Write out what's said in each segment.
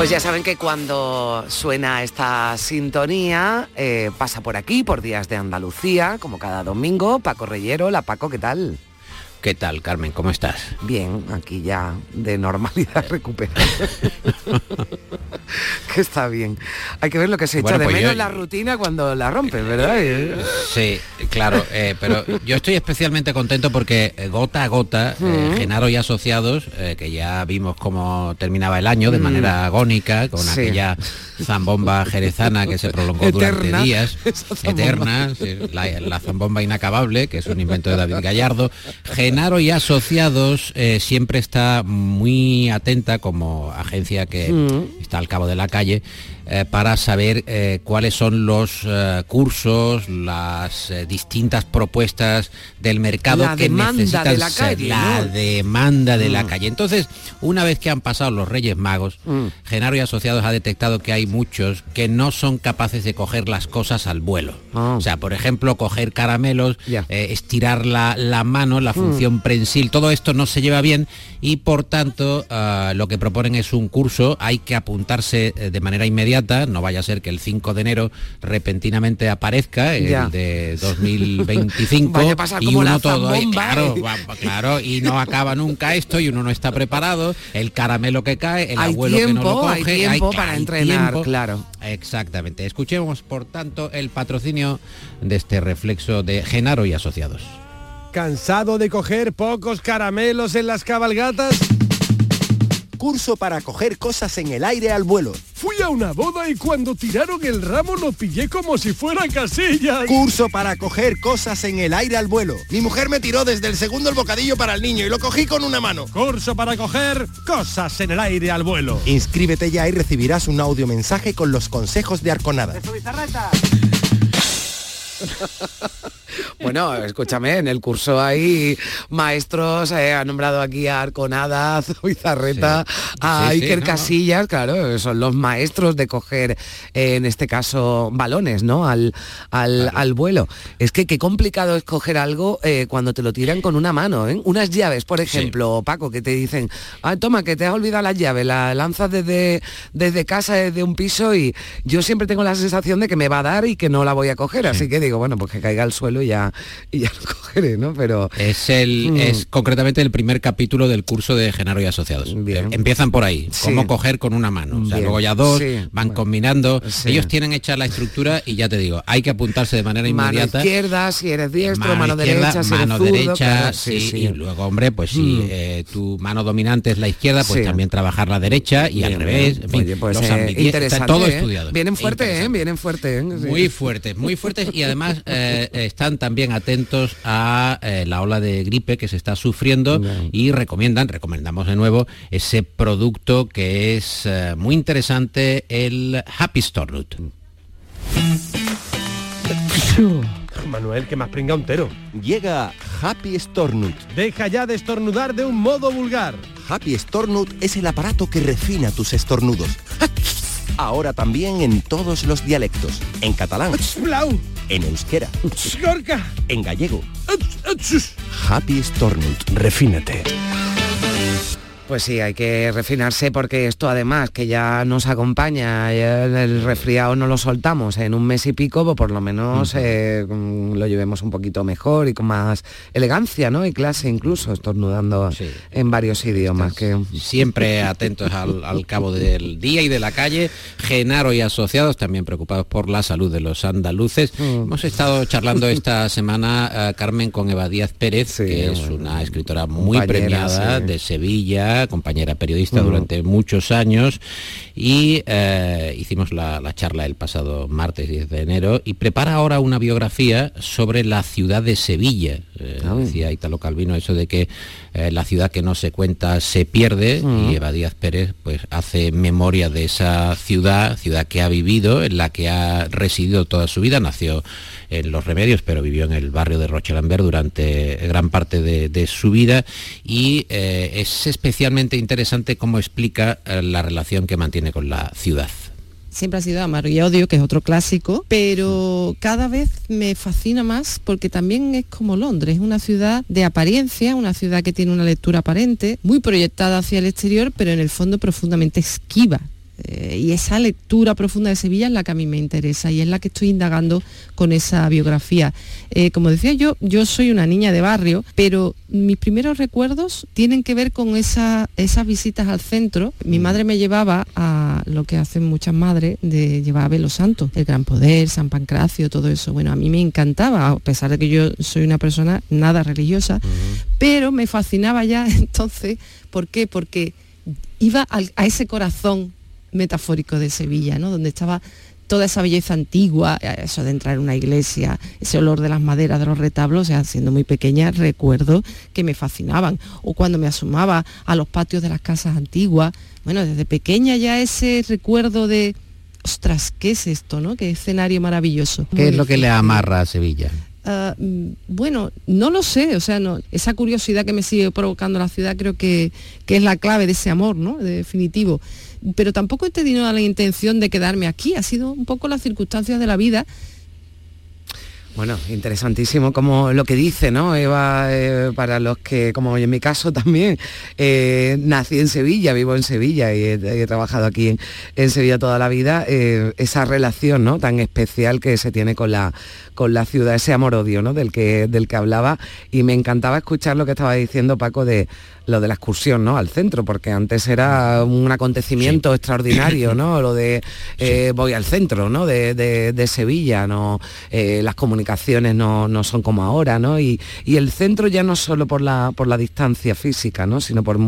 Pues ya saben que cuando suena esta sintonía, eh, pasa por aquí, por Días de Andalucía, como cada domingo, Paco Reyero. La Paco, ¿qué tal? ¿Qué tal, Carmen? ¿Cómo estás? Bien, aquí ya de normalidad recuperada. que está bien. Hay que ver lo que se echa Bueno, de pues menos yo- la rutina cuando la rompes, ¿verdad? Sí, claro, eh, pero yo estoy especialmente contento porque eh, gota a gota, eh. Genaro y Asociados, eh, que ya vimos cómo terminaba el año de Mm. manera agónica, con Sí. aquella zambomba jerezana que se prolongó durante días, eterna, sí, la, la zambomba inacabable, que es un invento de David Gallardo. Genaro y Asociados eh, siempre está muy atenta como agencia que Mm. está al cabo de la calle eh, para saber eh, cuáles son los eh, cursos, las distintas propuestas del mercado La que necesitan de la ser calle, la ¿no? demanda de la Mm. calle. Entonces, una vez que han pasado los Reyes Magos, Mm. Genaro y Asociados ha detectado que hay muchos que no son capaces de coger las cosas al vuelo. Ah. O sea, por ejemplo, coger caramelos, estirar la, la mano, la Mm. función prensil, todo esto no se lleva bien y por tanto ah, lo que proponen es un curso, hay que apuntarse eh, de manera inmediata, no vaya a ser que el 5 de enero repentinamente aparezca, el Ya. de 2025, Vaya a pasar y uno todo, eh, y no acaba nunca esto y uno no está preparado, el caramelo que cae, el Hay abuelo que no lo coge, hay tiempo para hay entrenar, tiempo. claro. Exactamente. Escuchemos, por tanto, el patrocinio de este reflexo de Genaro y Asociados. ¿Cansado de coger pocos caramelos en las cabalgatas? Curso para coger cosas en el aire al vuelo. Fui a una boda y cuando tiraron el ramo lo pillé como si fuera casillas. Curso para coger cosas en el aire al vuelo. Mi mujer me tiró desde el segundo el bocadillo para el niño y lo cogí con una mano. Curso para coger cosas en el aire al vuelo. Inscríbete ya y recibirás un audio mensaje con los consejos de Arconada. Bueno, escúchame, en el curso hay maestros, eh, ha nombrado aquí a Arconada, a Zubizarreta, a Sí, sí, Iker no, no. Casillas, claro, son los maestros de coger, eh, en este caso, balones, ¿no? Al, al, al vuelo. Es que qué complicado es coger algo eh, cuando te lo tiran con una mano, ¿eh? Unas llaves, por ejemplo, Paco, que te dicen, ah, toma, que te has olvidado las llaves, la lanzas desde, desde casa, desde un piso y yo siempre tengo la sensación de que me va a dar y que no la voy a coger, así que digo, bueno, pues que caiga al suelo y ya, y ya lo cogeré, ¿no? Pero... Es el Mm. es concretamente el primer capítulo del curso de Genaro y Asociados. Eh, Empiezan por ahí, Sí. cómo coger con una mano. O sea, luego ya dos, Sí. van combinando. Sí. Ellos tienen hecha la estructura y ya te digo, hay que apuntarse de manera Mano inmediata. izquierda, si eres diestro, mano, derecha, si mano zurdo, derecha, claro, sí, y luego, hombre, pues si Mm. eh, tu mano dominante es la izquierda, pues también trabajar la derecha y al revés. bien. Oye, pues, los eh, está todo ¿eh? estudiado. Vienen fuertes, ¿eh? Vienen fuertes, ¿eh? Sí. Muy fuertes, muy fuertes y además eh, están también atentos a eh, la ola de gripe que se está sufriendo y recomiendan, recomendamos de nuevo, ese producto que es eh, muy interesante, el Happy Stornut. Manuel, que más pringa un tero. Llega Happy Stornut. Deja ya de estornudar de un modo vulgar. Happy Stornut es el aparato que refina tus estornudos. Ahora también en todos los dialectos. En catalán, en euskera, Gorka. en gallego. Happy Stornut. Refínate. Pues sí, hay que refinarse porque esto además que ya nos acompaña, ya el resfriado no lo soltamos en un mes y pico, pues por lo menos eh, mm, lo llevemos un poquito mejor y con más elegancia, ¿no? Y clase incluso, estornudando en varios idiomas. Que... Siempre atentos al, al cabo del día y de la calle. Genaro y asociados también preocupados por la salud de los andaluces. Hemos estado charlando esta semana, eh, Carmen, con Eva Díaz Pérez, que es una escritora muy premiada sí. de Sevilla, compañera periodista durante muchos años y eh, hicimos la, la charla el pasado martes 10 de enero y prepara ahora una biografía sobre la ciudad de Sevilla. Eh, decía Italo Calvino eso de que eh, la ciudad que no se cuenta se pierde y Eva Díaz Pérez pues hace memoria de esa ciudad, ciudad que ha vivido, en la que ha residido toda su vida, nació en Los Remedios, pero vivió en el barrio de Rochelambert durante gran parte de, su vida y eh, es especialmente interesante cómo explica la relación que mantiene con la ciudad siempre ha sido Amar y Odio, que es otro clásico, pero cada vez me fascina más porque también es como Londres, es una ciudad de apariencia, una ciudad que tiene una lectura aparente, muy proyectada hacia el exterior, pero en el fondo profundamente esquiva. Eh, y esa lectura profunda de Sevilla es la que a mí me interesa y es la que estoy indagando con esa biografía. Eh, como decía yo, yo soy una niña de barrio, pero mis primeros recuerdos tienen que ver con esas visitas al centro. Mi mm. madre me llevaba a lo que hacen muchas madres, de llevar a ver los santos, el Gran Poder, San Pancracio, todo eso. Bueno, a mí me encantaba, a pesar de que yo soy una persona nada religiosa, pero me fascinaba ya entonces. ¿Por qué? Porque iba a ese corazón metafórico de Sevilla, ¿no? donde estaba toda esa belleza antigua, eh, eso de entrar en una iglesia, ese olor de las maderas de los retablos, o sea, siendo muy pequeña, recuerdo que me fascinaban. O cuando me asomaba a los patios de las casas antiguas, bueno, desde pequeña ya ese recuerdo de, ostras, ¿qué es esto, no? Qué escenario maravilloso. ¿Qué es lo que le amarra a Sevilla? Ah, mm, bueno, no lo sé, o sea, no, esa curiosidad que me sigue provocando la ciudad creo que, que es la clave de ese amor, ¿no? definitivo pero tampoco he tenido la intención de quedarme aquí, ha sido un poco las circunstancias de la vida bueno, interesantísimo como lo que dice, ¿no? Eva, eh, para los que, como en mi caso también, eh, nací en Sevilla, vivo en Sevilla y he, trabajado aquí en, Sevilla toda la vida, eh, esa relación, ¿no? Tan especial que se tiene con la, con la ciudad, ese amor-odio, ¿no? Del que, del que hablaba y me encantaba escuchar lo que estaba diciendo Paco de lo de la excursión ¿no? al centro, porque antes era un acontecimiento extraordinario, ¿no? Lo de eh, voy al centro, ¿no? De, Sevilla, ¿no? Eh, las comunicaciones no, son como ahora, ¿no? Y, el centro ya no solo por la, por la distancia física, ¿no? Sino por,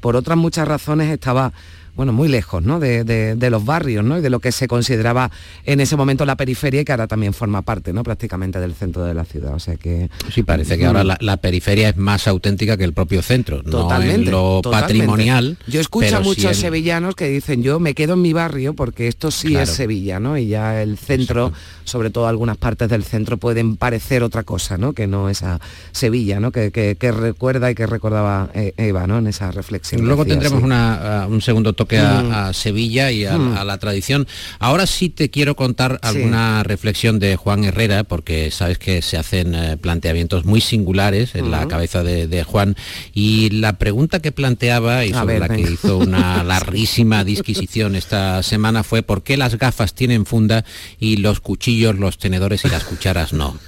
por otras muchas razones estaba bueno, muy lejos ¿no? de, los barrios ¿no? y de lo que se consideraba en ese momento la periferia y que ahora también forma parte ¿no? prácticamente del centro de la ciudad. O sea que. Sí, parece que ahora la, periferia es más auténtica que el propio centro, totalmente, no lo patrimonial. Yo escucho a muchos sevillanos que dicen yo me quedo en mi barrio porque esto sí es Sevilla, ¿no? Y ya el centro, sobre todo algunas partes del centro, pueden parecer otra cosa, ¿no? Que no esa Sevilla, ¿no? Que, recuerda y que recordaba eh, Eva, ¿no? En esa reflexión. Luego tendremos una, uh, un segundo que mm. a, Sevilla y mm. a, la tradición. Ahora sí te quiero contar alguna reflexión de Juan Herrera, porque sabes que se hacen eh, planteamientos muy singulares en la cabeza de, Juan. Y la pregunta que planteaba y sobre la que hizo una larguísima disquisición esta semana fue ¿por qué las gafas tienen funda y los cuchillos, los tenedores y las cucharas no?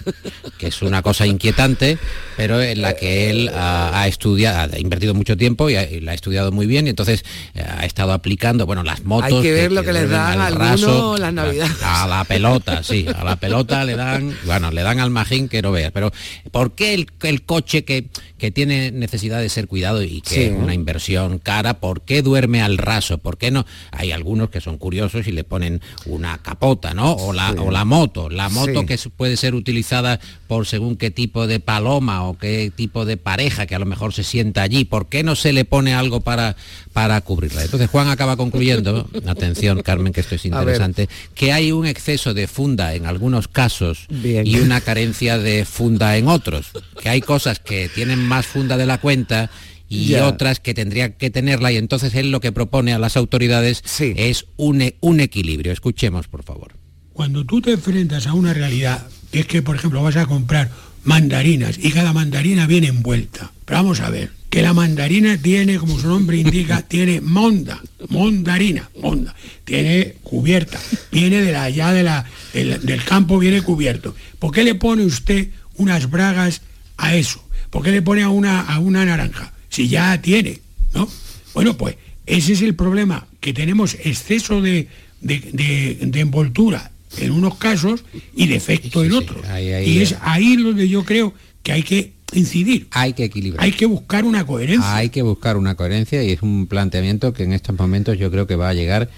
Que es una cosa inquietante, pero en la que él ha, estudiado, ha invertido mucho tiempo y, la ha estudiado muy bien y entonces eh, ha estado aplicando, bueno, las motos... Hay que ver lo que, les dan al raso, la Navidad. A, la pelota, sí, a la pelota le dan, bueno, le dan al magín que no veas, pero ¿por qué el, el coche que, que tiene necesidad de ser cuidado y que es una inversión cara, ¿por qué duerme al raso? ¿Por qué no? Hay algunos que son curiosos y le ponen una capota, ¿no? O la, o la moto, la moto que puede ser utilizada por según qué tipo de paloma o qué tipo de pareja que a lo mejor se sienta allí, ¿por qué no se le pone algo para, para cubrirla? Entonces Juan acaba concluyendo, atención Carmen que esto es interesante, que hay un exceso de funda en algunos casos y una carencia de funda en otros, que hay cosas que tienen más funda de la cuenta y otras que tendrían que tenerla y entonces él lo que propone a las autoridades es un, e, un equilibrio. Escuchemos, por favor. Cuando tú te enfrentas a una realidad, que es que, por ejemplo, vas a comprar mandarinas y cada mandarina viene envuelta. Pero vamos a ver, que la mandarina tiene, como su nombre indica, tiene monda, mondarina, monda, tiene cubierta, viene de la, allá de la, del campo, viene cubierto. ¿Por qué le pone usted unas bragas a eso? ¿Por qué le pone a una, a una naranja? Si ya tiene, ¿no? Bueno, pues ese es el problema, que tenemos exceso de, envoltura en unos casos y defecto en otros. y es ahí donde yo creo que hay que incidir. Hay que equilibrar. Hay que buscar una coherencia. Hay que buscar una coherencia y es un planteamiento que en estos momentos yo creo que va a llegar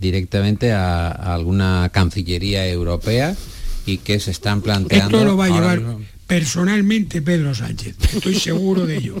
directamente a, alguna cancillería europea y que se están planteando. Esto lo va a llevar personalmente Pedro Sánchez. Estoy seguro de ello.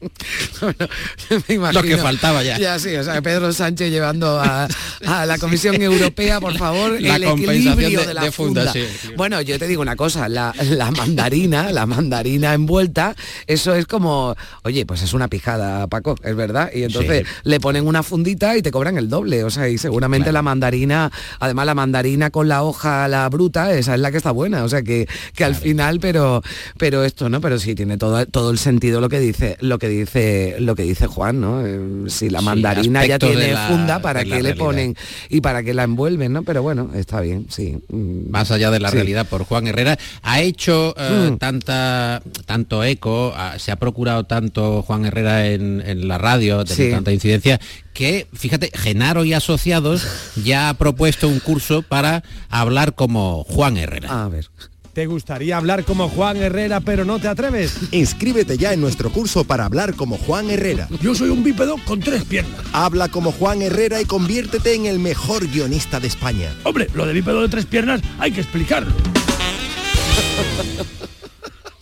Me imagino. Lo que faltaba ya. Ya sí, o sea, Pedro Sánchez llevando a, a la Comisión Europea, por favor, La el compensación equilibrio de- de, la de funda, funda. sí. Bueno, yo te digo una cosa, la, la mandarina, la mandarina envuelta, eso es como, oye, pues es una pijada, Paco, es verdad. Y entonces Sí. le ponen una fundita y te cobran el doble. O sea, y seguramente Claro. la mandarina, además la mandarina con la hoja, la bruta, esa es la que está buena. O sea que, que al final, pero, pero esto, ¿no? Pero sí tiene todo, todo el sentido lo que dice, lo que dice, lo que dice Juan, ¿no? Eh, Si la Sí, mandarina ya tiene la- funda, ¿para qué le ponen y para qué la envuelven, ¿no? Pero bueno, está bien, sí. Mm, más allá de la sí. realidad por Juan Herrera ha hecho eh, Mm. tanta tanto eco ah, se ha procurado tanto Juan Herrera en, en la radio de Sí. tanta incidencia que fíjate Genaro y asociados ya ha propuesto un curso para hablar como Juan Herrera A ver. ¿Te gustaría hablar como Juan Herrera pero no te atreves? Inscríbete ya en nuestro curso para hablar como Juan Herrera. Yo soy un bípedo con tres piernas. Habla como Juan Herrera y conviértete en el mejor guionista de España. Hombre, lo de bípedo de tres piernas hay que explicarlo.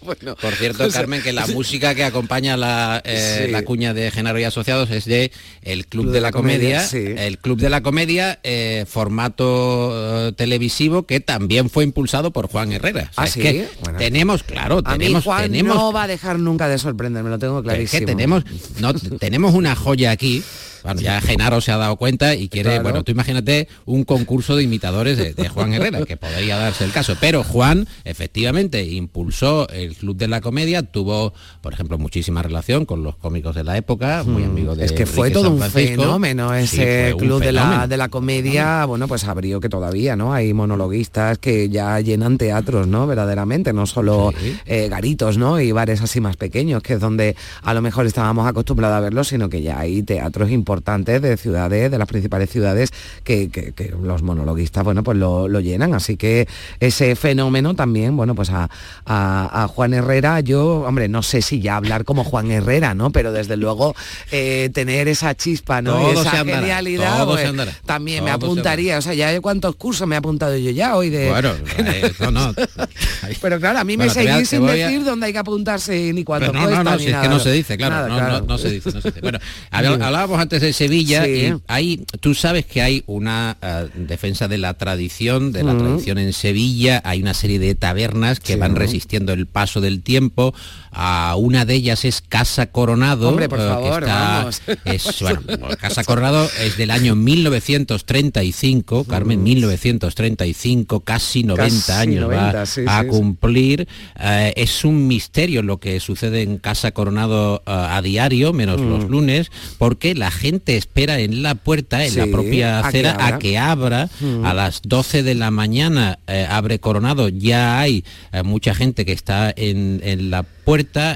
Bueno, por cierto o sea, Carmen que la música que acompaña la, eh, Sí. la cuña de Genaro y asociados es de el Club de, la, Comedia, sí. el Club de la Comedia eh, formato eh, televisivo que también fue impulsado por Juan Herrera O sea, ¿Ah, es sí? que Bueno. tenemos claro A mí tenemos Juan tenemos no va a dejar nunca de sorprenderme, lo tengo es clarísimo. que tenemos no tenemos una joya aquí bueno, ya Genaro se ha dado cuenta y quiere, Claro. bueno, tú imagínate un concurso de imitadores de, de Juan Herrera, que podría darse el caso. Pero Juan, efectivamente, impulsó el Club de la Comedia, tuvo, por ejemplo, muchísima relación con los cómicos de la época, muy amigo de es que fue todo un fenómeno ese club de la, de la comedia, bueno, pues abrió que todavía, ¿no? Hay monologuistas que ya llenan teatros, ¿no? Verdaderamente, no solo Sí. eh, garitos, ¿no? Y bares así más pequeños, que es donde a lo mejor estábamos acostumbrados a verlos, sino que ya hay teatros importantes de ciudades, de las principales ciudades, que, que- que los monologuistas, bueno, pues lo, lo llenan. Así que ese fenómeno también, bueno, pues a, a- a Juan Herrera, yo, hombre, no sé si ya hablar como Juan Herrera, ¿no? Pero desde luego eh, tener esa chispa, ¿no? Todo esa se andará, genialidad, pues, también me se apuntaría. O sea, ya cuántos cursos me he apuntado yo ya hoy de. Bueno, eh, no, no. Pero claro, a mí me Bueno, a- seguís sin a- decir dónde hay que apuntarse ni cuánto Pero no, cuesta, no, no, ni si es que no se dice, claro, Nada, claro. no- se dice, no se dice. Bueno, habl- hablábamos antes de Sevilla Sí. y hay, tú sabes que hay una eh, defensa de la tradición, de la Mm. tradición en Sevilla, hay una serie de tabernas que Sí. van resistiendo el paso del tiempo. A una de ellas es Casa Coronado. Hombre, por eh, favor, está- vamos. Es, bueno, Casa Coronado es del año 1935, Carmen, 1935, casi 90 Casi años 90, va sí, a sí, sí. cumplir. Eh, es un misterio lo que sucede en Casa Coronado eh, a diario, menos los lunes, porque la gente espera en la puerta, en la propia a que acera, abra. a que abra. A las 12 de la mañana eh, abre Coronado, ya hay eh, mucha gente que está en, en la puerta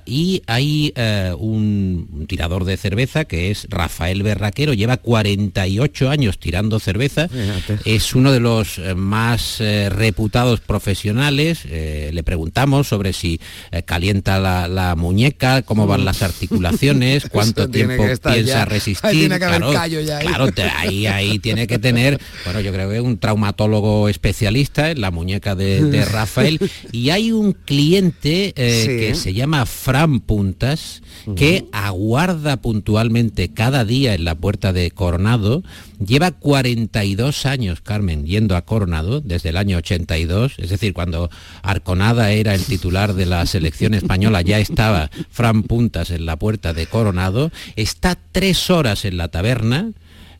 y hay eh, un, un tirador de cerveza que es Rafael Berraquero, lleva 48 años tirando cerveza, Fíjate. es uno de los eh, más eh, reputados profesionales. eh, le preguntamos sobre si calienta la, la muñeca, cómo van las articulaciones, cuánto tiempo piensa ya. resistir. Ahí tiene que haber claro, callo ya ahí. claro, te- ahí, ahí tiene que tener, bueno, yo creo que un traumatólogo especialista en la muñeca de, de Rafael. Y hay un cliente Sí. que se llama Fran Puntas, que aguarda puntualmente cada día en la puerta de Coronado. Lleva 42 años, Carmen, yendo a Coronado desde el año 82, es decir, cuando Arconada era el titular de la selección española, ya estaba Fran Puntas en la puerta de Coronado. Está tres horas en la taberna,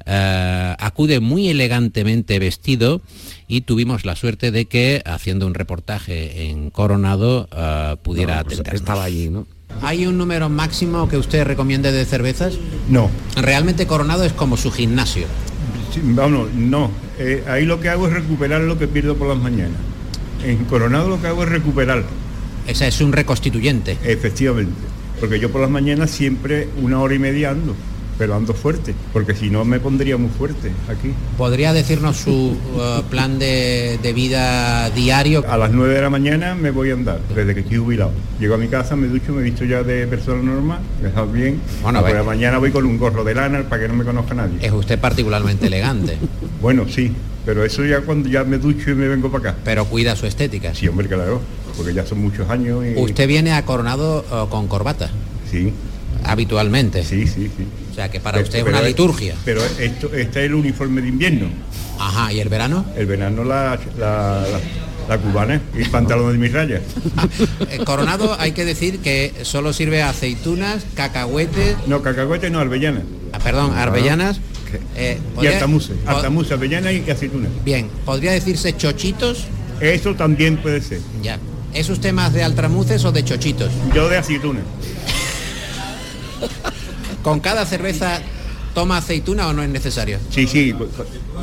eh, acude muy elegantemente vestido y tuvimos la suerte de que haciendo un reportaje en Coronado eh, pudiera No, pues estaba allí, ¿no? ¿Hay un número máximo que usted recomiende de cervezas? No, Realmente Coronado es como su gimnasio. sí, vamos, no. Eh, ahí lo que hago es recuperar lo que pierdo por las mañanas. En Coronado lo que hago es recuperar, Ese es un reconstituyente. efectivamente. Porque yo por las mañanas siempre una hora y media ando, pero ando fuerte, porque si no me pondría muy fuerte aquí. ¿Podría decirnos su eh, plan de, de vida diario? A las 9 de la mañana me voy a andar, desde que estoy jubilado. Llego a mi casa, me ducho, me he visto ya de persona normal, me he bien. Bueno, a por la mañana voy con un gorro de lana para que no me conozca nadie. Es usted particularmente elegante, Bueno, sí, pero eso ya cuando ya me ducho y me vengo para acá. pero cuida su estética. Sí, hombre, claro. porque ya son muchos años y... Usted viene a Coronado eh, con corbata. Sí. Habitualmente. Sí, sí, sí. O sea que para Pero- usted es una liturgia. Pero esto, este es el uniforme de invierno. Ajá, ¿y el verano? El verano la, la, la- la cubana y pantalón de mis rayas. Eh, Coronado hay que decir que solo sirve a aceitunas, cacahuetes, No, cacahuete no, albellana. ah, perdón, arbellanas. eh, Y ¿podría- altamuse. Altamuse, y aceituna. Bien, ¿podría decirse chochitos? Eso también puede ser. Ya. ¿Es usted más de altramuces o de chochitos? Yo de aceituna. ¿Con cada cerveza toma aceituna o no es necesario? Sí, sí.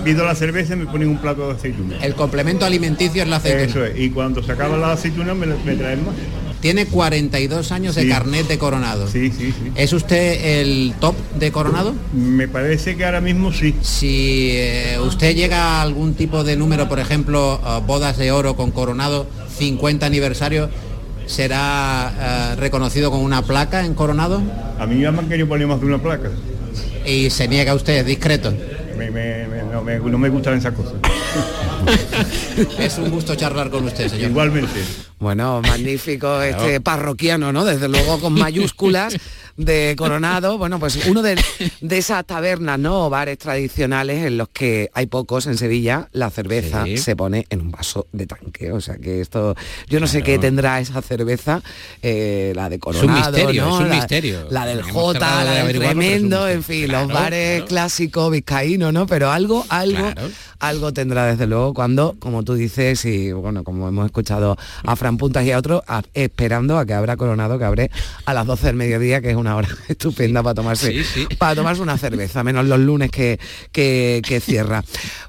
Pido la cerveza y me ponen un plato de aceituna. El complemento alimenticio es la aceituna. Eso es. Y cuando se acaba la aceituna me, me traen más. Tiene 42 años de carnet de Coronado. Sí, sí, sí. ¿Es usted el top de Coronado? Me parece que ahora mismo sí. Si eh, usted llega a algún tipo de número, por ejemplo, bodas de oro con Coronado, 50 aniversario, ¿será eh, reconocido con una placa en Coronado? A mí ya me han querido poner más de una placa. Y se niega usted, discreto. Me- me- me- no, me, no me gustan esas cosas. Es un gusto charlar con usted, señor. Igualmente. Bueno, magnífico este parroquiano, ¿no? Desde luego con mayúsculas de Coronado. Bueno, pues uno de, de esas tabernas, ¿no? O bares tradicionales en los que hay pocos en Sevilla, la cerveza Sí. se pone en un vaso de tanque. O sea que esto, yo no sé qué tendrá esa cerveza, eh, la de Coronado, misterio, ¿no? es un La- misterio. La del Hemos J, tratado de la del es un tremendo, en fin, los bares claro. clásicos vizcaínos, ¿no? Pero algo, algo, algo tendrá desde luego cuando, como tú dices, y bueno, como hemos escuchado a Fran Puntas y a otros, a- esperando a que abra Coronado, que abre a las 12 del mediodía, que es una hora estupenda para tomarse, Sí, sí. para tomarse una cerveza, menos los lunes que, que, que cierra.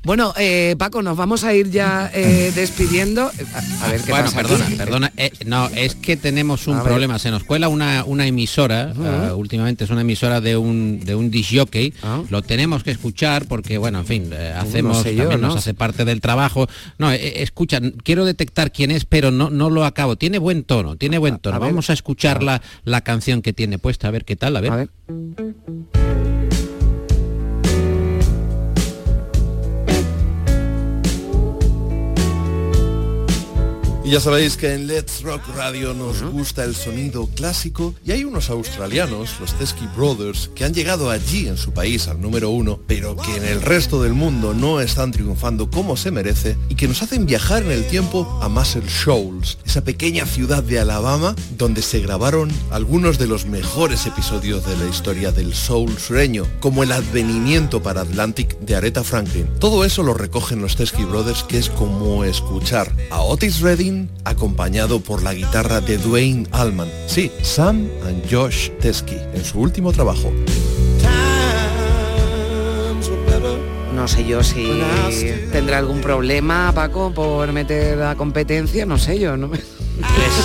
Bueno, eh, Paco, nos vamos a ir ya eh, despidiendo. A, a ver qué bueno, pasa perdona, aquí. perdona. eh, no, es que tenemos un A ver. problema. Se nos cuela una, una emisora, ah, últimamente es una emisora de un de un disc jockey. Ah. Lo tenemos que escuchar porque, bueno, en fin, hacemos, sé yo, también ¿no? nos hace parte del trabajo. No, escucha, quiero detectar quién es, pero no, no lo acabo. Tiene buen tono, tiene buen tono. a ver. Vamos a escuchar la, la canción que tiene puesta, a ver qué tal, a ver. A ver. Ya sabéis que en Let's Rock Radio nos gusta el sonido clásico y hay unos australianos, los Teskey Brothers, que han llegado allí en su país al número uno, pero que en el resto del mundo no están triunfando como se merece y que nos hacen viajar en el tiempo a Muscle Shoals, esa pequeña ciudad de Alabama donde se grabaron algunos de los mejores episodios de la historia del soul sureño, como el advenimiento para Atlantic de Aretha Franklin. Todo eso lo recogen los Teskey Brothers, que es como escuchar a Otis Redding acompañado por la guitarra de Dwayne Allman. Sí, Sam and Josh Teskey en su último trabajo. No sé yo si tendrá algún problema, Paco, por meter la competencia, no sé yo, ¿no? Es-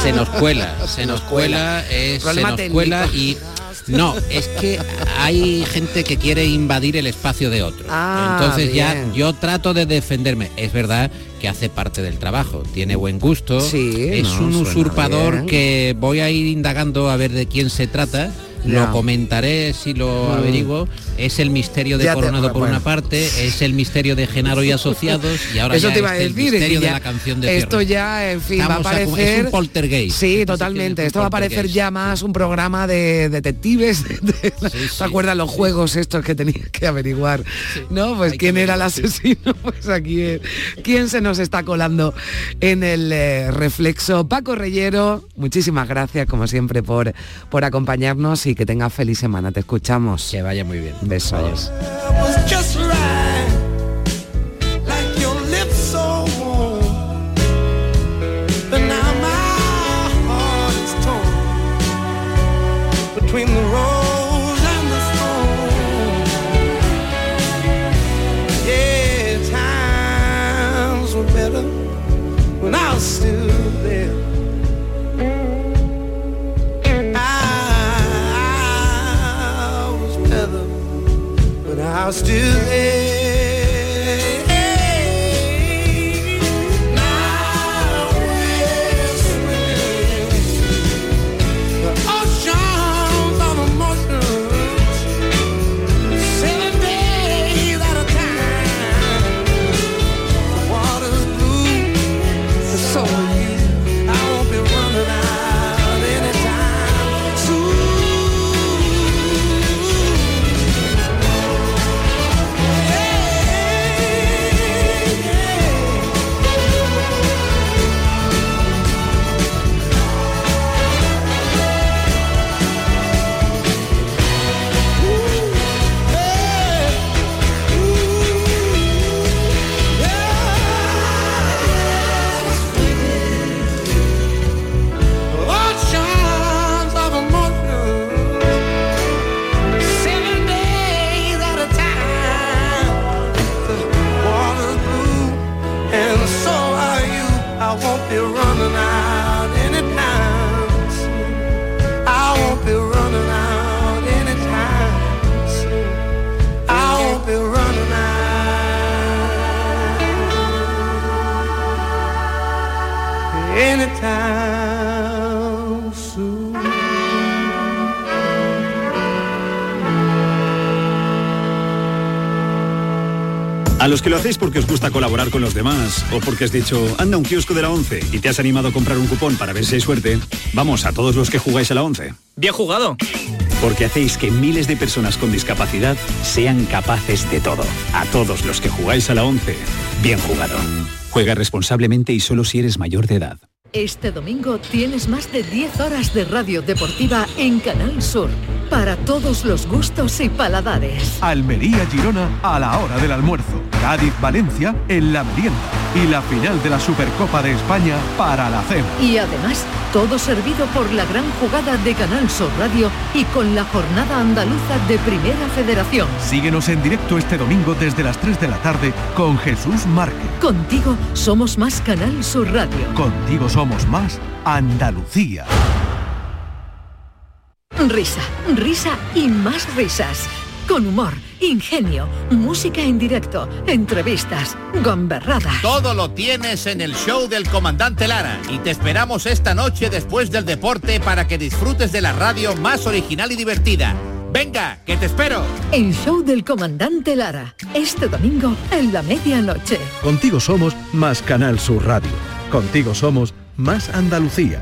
se nos cuela, se nos cuela, es, se nos técnico. cuela y no, es que hay gente que quiere invadir el espacio de otro. Ah, Entonces ya yo trato de defenderme. Es verdad que hace parte del trabajo, tiene buen gusto, Sí, es no, un usurpador bien. que voy a ir indagando a ver de quién se trata. Lo comentaré si lo Mm. averiguo. Es el misterio de Ya te- Coronado por bueno. una parte, es el misterio de Genaro y asociados y ahora Eso ya te iba a es el decir, misterio de la canción de esto Fierro. ya, en fin, va a Estamos parecer... es un poltergeist. Sí, totalmente. Esto va a parecer ya más un programa de detectives. de- ¿Te acuerdas los juegos estos que tenías que averiguar? ¿No? Pues quién era el asesino. Pues aquí es. ¿Quién se nos está colando en el eh, reflexo? Paco Reyero, muchísimas gracias como siempre por, por acompañarnos y que tengas feliz semana. Te escuchamos. Que vaya muy bien. Besos. I'll still live. Porque os gusta colaborar con los demás o porque has dicho, anda un kiosco de la 11 y te has animado a comprar un cupón para ver si hay suerte, vamos a todos los que jugáis a la 11. Bien jugado. Porque hacéis que miles de personas con discapacidad sean capaces de todo. A todos los que jugáis a la 11, bien jugado. Juega responsablemente y solo si eres mayor de edad. Este domingo tienes más de 10 horas de radio deportiva en Canal Sur, para todos los gustos y paladares. Almería Girona a la hora del almuerzo. Cádiz Valencia en la merienda. Y la final de la Supercopa de España para la cena. Y además, todo servido por la gran jugada de Canal Sur Radio y con la jornada andaluza de Primera Federación. Síguenos en directo este domingo desde las 3 de la tarde con Jesús Márquez. Contigo somos más Canal Sur Radio. Contigo somos más Andalucía. Risa, risa y más risas. Con humor, ingenio, música en directo, entrevistas, gomberradas. Todo lo tienes en el show del comandante Lara y te esperamos esta noche después del deporte para que disfrutes de la radio más original y divertida. Venga, que te espero. El show del comandante Lara. Este domingo en la medianoche. Contigo somos más Canal Sur Radio. Contigo somos más Andalucía.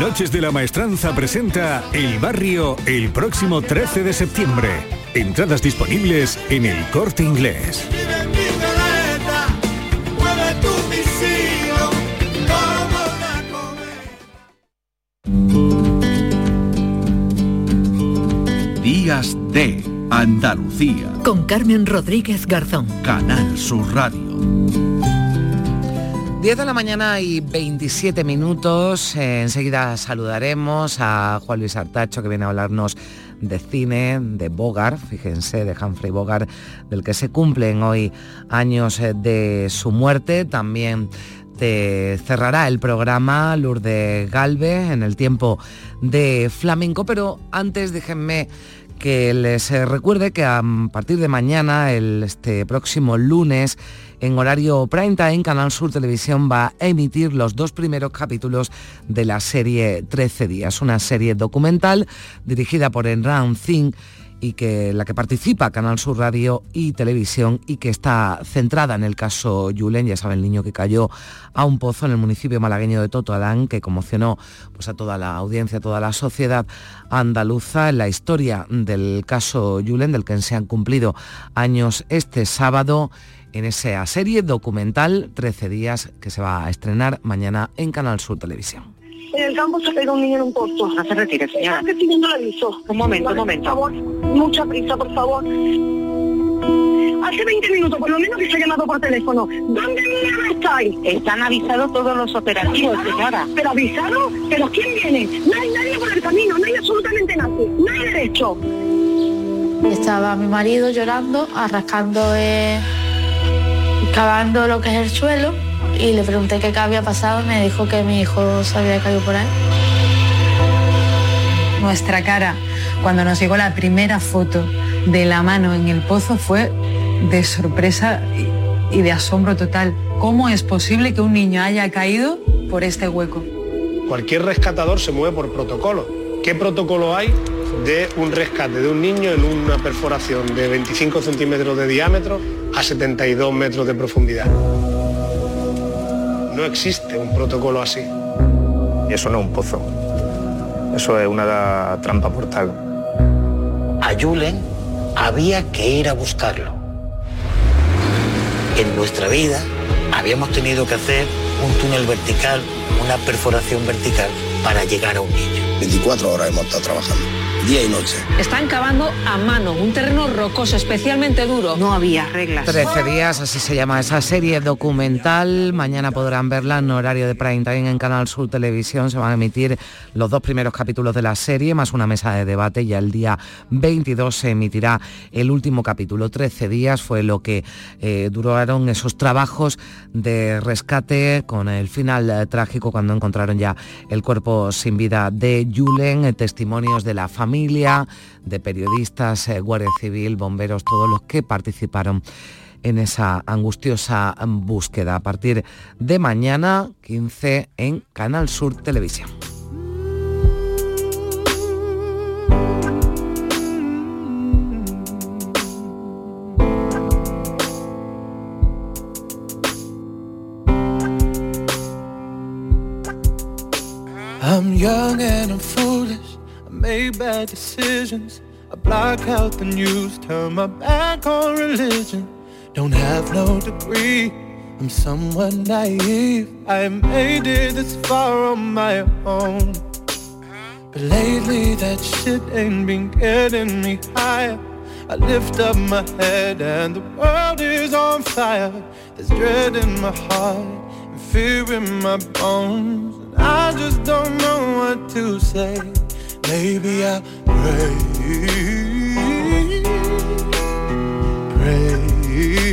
Noches de la Maestranza presenta El Barrio el próximo 13 de septiembre. Entradas disponibles en el corte inglés. Mueve tu visito, Días de Andalucía. Con Carmen Rodríguez Garzón. Canal Sur Radio. 10 de la mañana y 27 minutos. Eh, enseguida saludaremos a Juan Luis Artacho que viene a hablarnos de cine, de Bogart, fíjense, de Humphrey Bogart, del que se cumplen hoy años eh, de su muerte. También te cerrará el programa Lourdes Galve en el tiempo de flamenco, pero antes déjenme que les eh, recuerde que a partir de mañana, el, este próximo lunes, en horario prime time, Canal Sur Televisión va a emitir los dos primeros capítulos de la serie 13 días, una serie documental dirigida por Enran Zing y que la que participa Canal Sur Radio y Televisión y que está centrada en el caso Yulen, ya saben, el niño que cayó a un pozo en el municipio malagueño de Totoalán, que conmocionó pues, a toda la audiencia, a toda la sociedad andaluza, la historia del caso Yulen, del que se han cumplido años este sábado en esa serie documental 13 días que se va a estrenar mañana en Canal Sur Televisión. En el campo se pega un niño en un pozo. No se retire, señora. Viendo el aviso. Un momento, un momento. Por favor, mucha prisa, por favor. Hace 20 minutos, por lo menos, que se ha llamado por teléfono. ¿Dónde mierda estáis? Están avisados todos los operativos, señora. ¿Pero avisados? ¿Pero quién viene? No hay nadie por el camino, no hay absolutamente nadie. No hay derecho. Estaba mi marido llorando, arrascando, eh, cavando lo que es el suelo y le pregunté qué había pasado y me dijo que mi hijo se había caído por ahí. Nuestra cara, cuando nos llegó la primera foto de la mano en el pozo, fue de sorpresa y de asombro total. ¿Cómo es posible que un niño haya caído por este hueco? Cualquier rescatador se mueve por protocolo. ¿Qué protocolo hay de un rescate de un niño en una perforación de 25 centímetros de diámetro a 72 metros de profundidad? No existe un protocolo así. Y eso no es un pozo. Eso es una trampa mortal. A Julen había que ir a buscarlo. En nuestra vida habíamos tenido que hacer un túnel vertical, una perforación vertical para llegar a un niño. 24 horas hemos estado trabajando. Día y noche. Están cavando a mano, un terreno rocoso, especialmente duro. No había reglas. 13 días, así se llama esa serie documental. Mañana podrán verla en horario de prime time en Canal Sur Televisión. Se van a emitir los dos primeros capítulos de la serie, más una mesa de debate. Y el día 22 se emitirá el último capítulo. 13 días fue lo que eh, duraron esos trabajos de rescate con el final eh, trágico cuando encontraron ya el cuerpo sin vida de Julen, eh, testimonios de la familia, de periodistas, eh, Guardia Civil, bomberos, todos los que participaron en esa angustiosa búsqueda. A partir de mañana, 15 en Canal Sur Televisión. Bad decisions. I block out the news, turn my back on religion. Don't have no degree. I'm somewhat naive. I made it this far on my own. But lately that shit ain't been getting me higher. I lift up my head and the world is on fire. There's dread in my heart and fear in my bones. And I just don't know what to say maybe I'll pray, pray.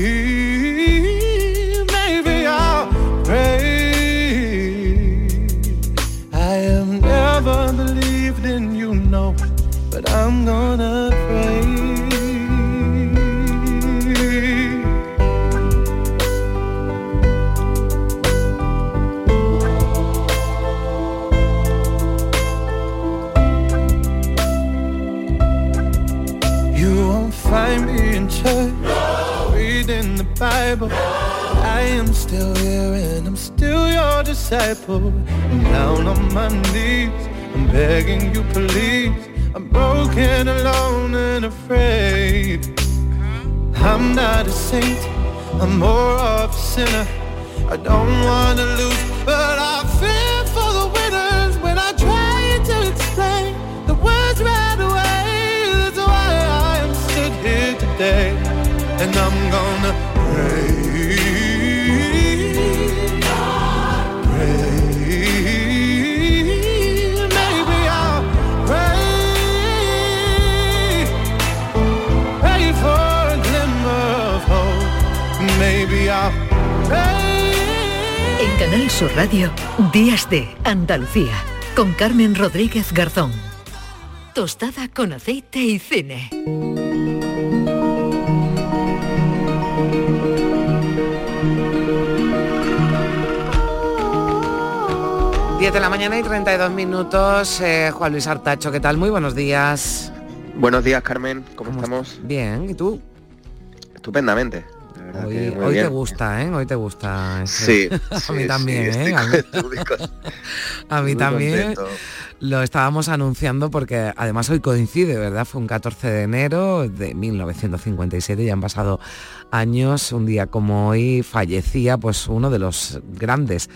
Disciple. I'm down on my knees. I'm begging you, please. I'm broken, alone, and afraid. I'm not a saint. I'm more of a sinner. I don't wanna lose, but I fear for the winners when I try to explain the words right away. That's why I am stood here today, and I'm gonna pray. Pray. En Canal Sur Radio, Días de Andalucía, con Carmen Rodríguez Garzón. Tostada con aceite y cine. 10 de la mañana y 32 minutos. Eh, Juan Luis Artacho, ¿qué tal? Muy buenos días. Buenos días, Carmen. ¿Cómo, estamos? Bien, ¿y tú? Estupendamente. Verdad Hoy, que muy hoy te gusta, ¿eh? Hoy te gusta. Sí, a sí, mí también, sí, ¿eh? estoy A mí, con- a mí muy también. contento. Lo estábamos anunciando porque además hoy coincide, ¿verdad? Fue un 14 de enero de 1957, ya han pasado años, un día como hoy fallecía pues uno de los grandes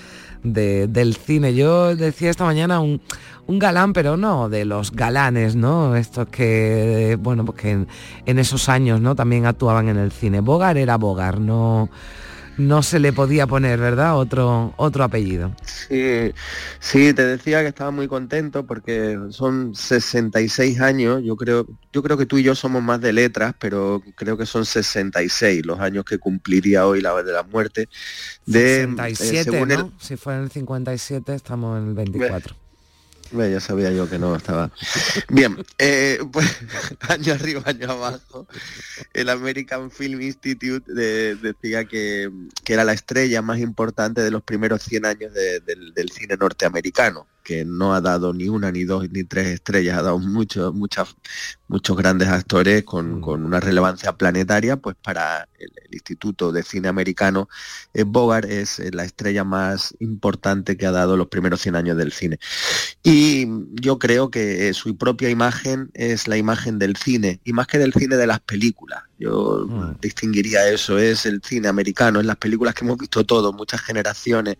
de- del cine. Yo decía esta mañana un, un galán, pero no de los galanes, ¿no? Estos que, bueno, pues que en, en esos años, ¿no? También actuaban en el cine. Bogar era Bogar, no, no se le podía poner, ¿verdad? Otro, otro apellido. Sí, sí, te decía que estaba muy contento porque son 66 años. Yo creo, yo creo que tú y yo somos más de letras, pero creo que son 66 los años que cumpliría hoy la de la muerte. De, eh, 67, según el-. Si fue en el 57, estamos en el 24. Ve, ya sabía yo que no estaba. Bien, eh, pues año arriba, año abajo, el American Film Institute de- decía que, que era la estrella más importante de los primeros 100 años de- del, del cine norteamericano, que no ha dado ni una, ni dos, ni tres estrellas, ha dado muchos, muchas, muchos grandes actores con, con una relevancia planetaria, pues para el, el Instituto de Cine Americano, eh, Bogart es eh, la estrella más importante que ha dado los primeros 100 años del cine. Y yo creo que eh, su propia imagen es la imagen del cine, y más que del cine de las películas. Yo Mm. distinguiría eso, es el cine americano, en las películas que hemos visto todos, muchas generaciones,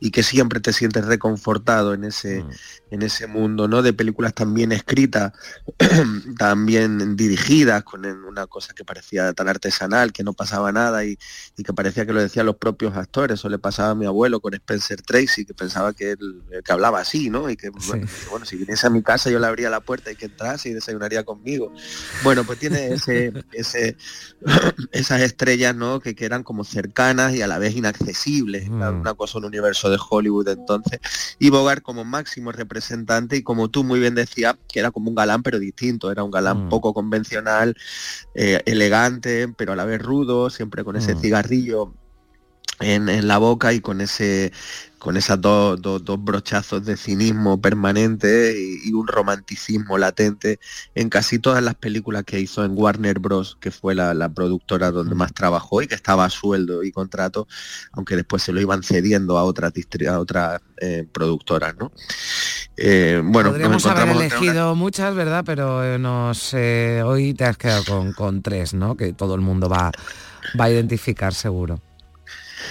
y que siempre te sientes reconfortado en ese, Mm. en ese mundo, ¿no? De películas también escritas, también dirigidas, con una cosa que parecía tan artesanal, que no pasaba nada y, y que parecía que lo decían los propios actores. Eso le pasaba a mi abuelo con Spencer Tracy, que pensaba que él que hablaba así, ¿no? Y que, bueno, que, bueno, si viniese a mi casa yo le abría la puerta y que entrase y desayunaría conmigo. Bueno, pues tiene ese, ese esas estrellas, ¿no? Que, que eran como cercanas y a la vez inaccesibles. Era Una cosa, un universo de Hollywood entonces. Y Bogart como máximo representante y como tú muy bien decías, que era como un galán pero distinto. Era un galán poco convencional, eh, elegante, pero a la vez rudo, siempre con ese Mm. cigarrillo en, en la boca y con ese con esas dos, dos, dos brochazos de cinismo permanente y, y un romanticismo latente en casi todas las películas que hizo en Warner Bros, que fue la, la productora donde más trabajó y que estaba a sueldo y contrato, aunque después se lo iban cediendo a otras a otras eh, productoras, ¿no? Eh, bueno, Podríamos haber una- elegido muchas, ¿verdad? Pero eh, nos, eh, hoy te has quedado con, con tres, ¿no? Que todo el mundo va, va a identificar seguro.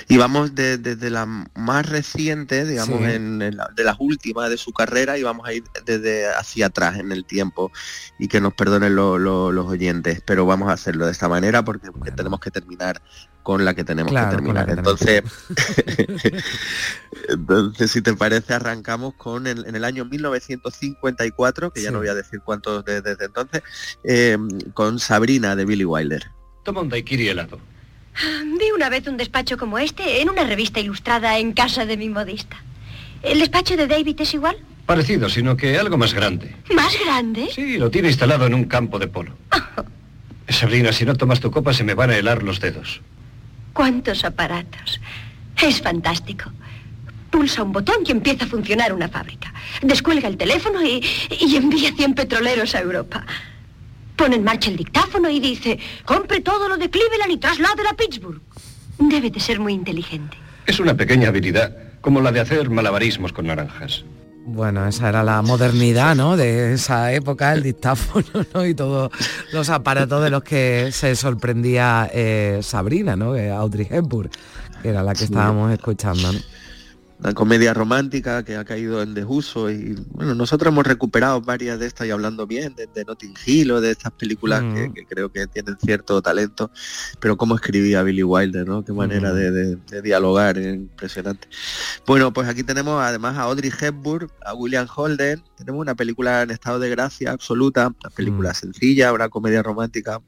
Y vamos de- desde la más reciente, digamos, Sí. en, en la- de las últimas de su carrera y vamos a ir desde hacia atrás en el tiempo y que nos perdonen lo- lo- los oyentes, pero vamos a hacerlo de esta manera porque, porque tenemos que terminar con la que tenemos Claro, que terminar. que. Entonces, entonces, si te parece, arrancamos con el, en el año 1954, que ya no voy a decir cuántos de- desde entonces, eh, con Sabrina de Billy Wilder. Toma un daiquiri helado. Vi una vez un despacho como este en una revista ilustrada en casa de mi modista. ¿El despacho de David es igual? Parecido, sino que algo más grande. ¿Más grande? Sí, lo tiene instalado en un campo de polo. Sabrina, si no tomas tu copa se me van a helar los dedos. ¿Cuántos aparatos? Es fantástico. Pulsa un botón y empieza a funcionar una fábrica. Descuelga el teléfono y, y envía 100 petroleros a Europa. Pone en marcha el dictáfono y dice, compre todo lo de Cleveland y trasládelo a Pittsburgh. Debe de ser muy inteligente. Es una pequeña habilidad, como la de hacer malabarismos con naranjas. Bueno, esa era la modernidad, ¿no? De esa época, el dictáfono, ¿no? Y todos los aparatos de los que se sorprendía eh, Sabrina, ¿no? Eh, Audrey Hepburn, que era la que estábamos escuchando, ¿no? Una comedia romántica que ha caído en desuso y bueno, nosotros hemos recuperado varias de estas y hablando bien de, de Notting Hill o de estas películas que, Mm. que creo que tienen cierto talento, pero cómo escribía Billy Wilder, ¿no? Qué manera Mm. de, de- de dialogar, impresionante. Bueno, pues aquí tenemos además a Audrey Hepburn, a William Holden, tenemos una película en estado de gracia absoluta, una película Mm. sencilla, una comedia romántica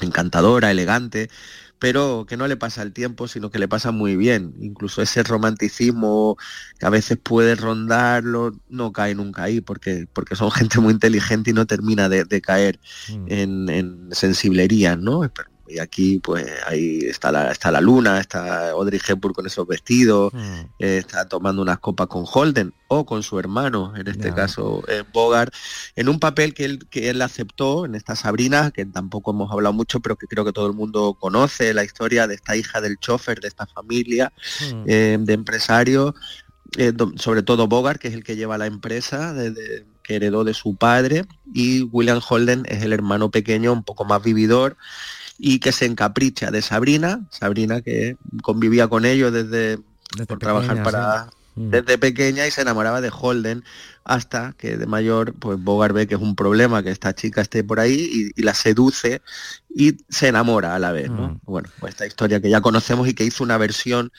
encantadora, elegante, pero que no le pasa el tiempo, sino que le pasa muy bien. Incluso ese romanticismo que a veces puede rondarlo, no cae nunca ahí, porque, porque son gente muy inteligente y no termina de, de caer en, en sensiblerías, ¿no? Y aquí pues ahí está la, está la luna, está Audrey Hepburn con esos vestidos, eh, está tomando unas copas con Holden o con su hermano, en este caso eh, Bogart, en un papel que él, que él aceptó en esta Sabrina, que tampoco hemos hablado mucho, pero que creo que todo el mundo conoce, la historia de esta hija del chofer, de esta familia eh, de empresarios, sobre todo Bogart, que es el que lleva la empresa, de- de- que heredó de su padre, y William Holden es el hermano pequeño, un poco más vividor, y que se encapricha de Sabrina, Sabrina que convivía con ellos desde, por trabajar pequeña, para sí. Mm. desde pequeña y se enamoraba de Holden hasta que de mayor pues Bogart ve que es un problema que esta chica esté por ahí y, y la seduce y se enamora a la vez, ¿no? Mm. Bueno, pues esta historia que ya conocemos y que hizo una versión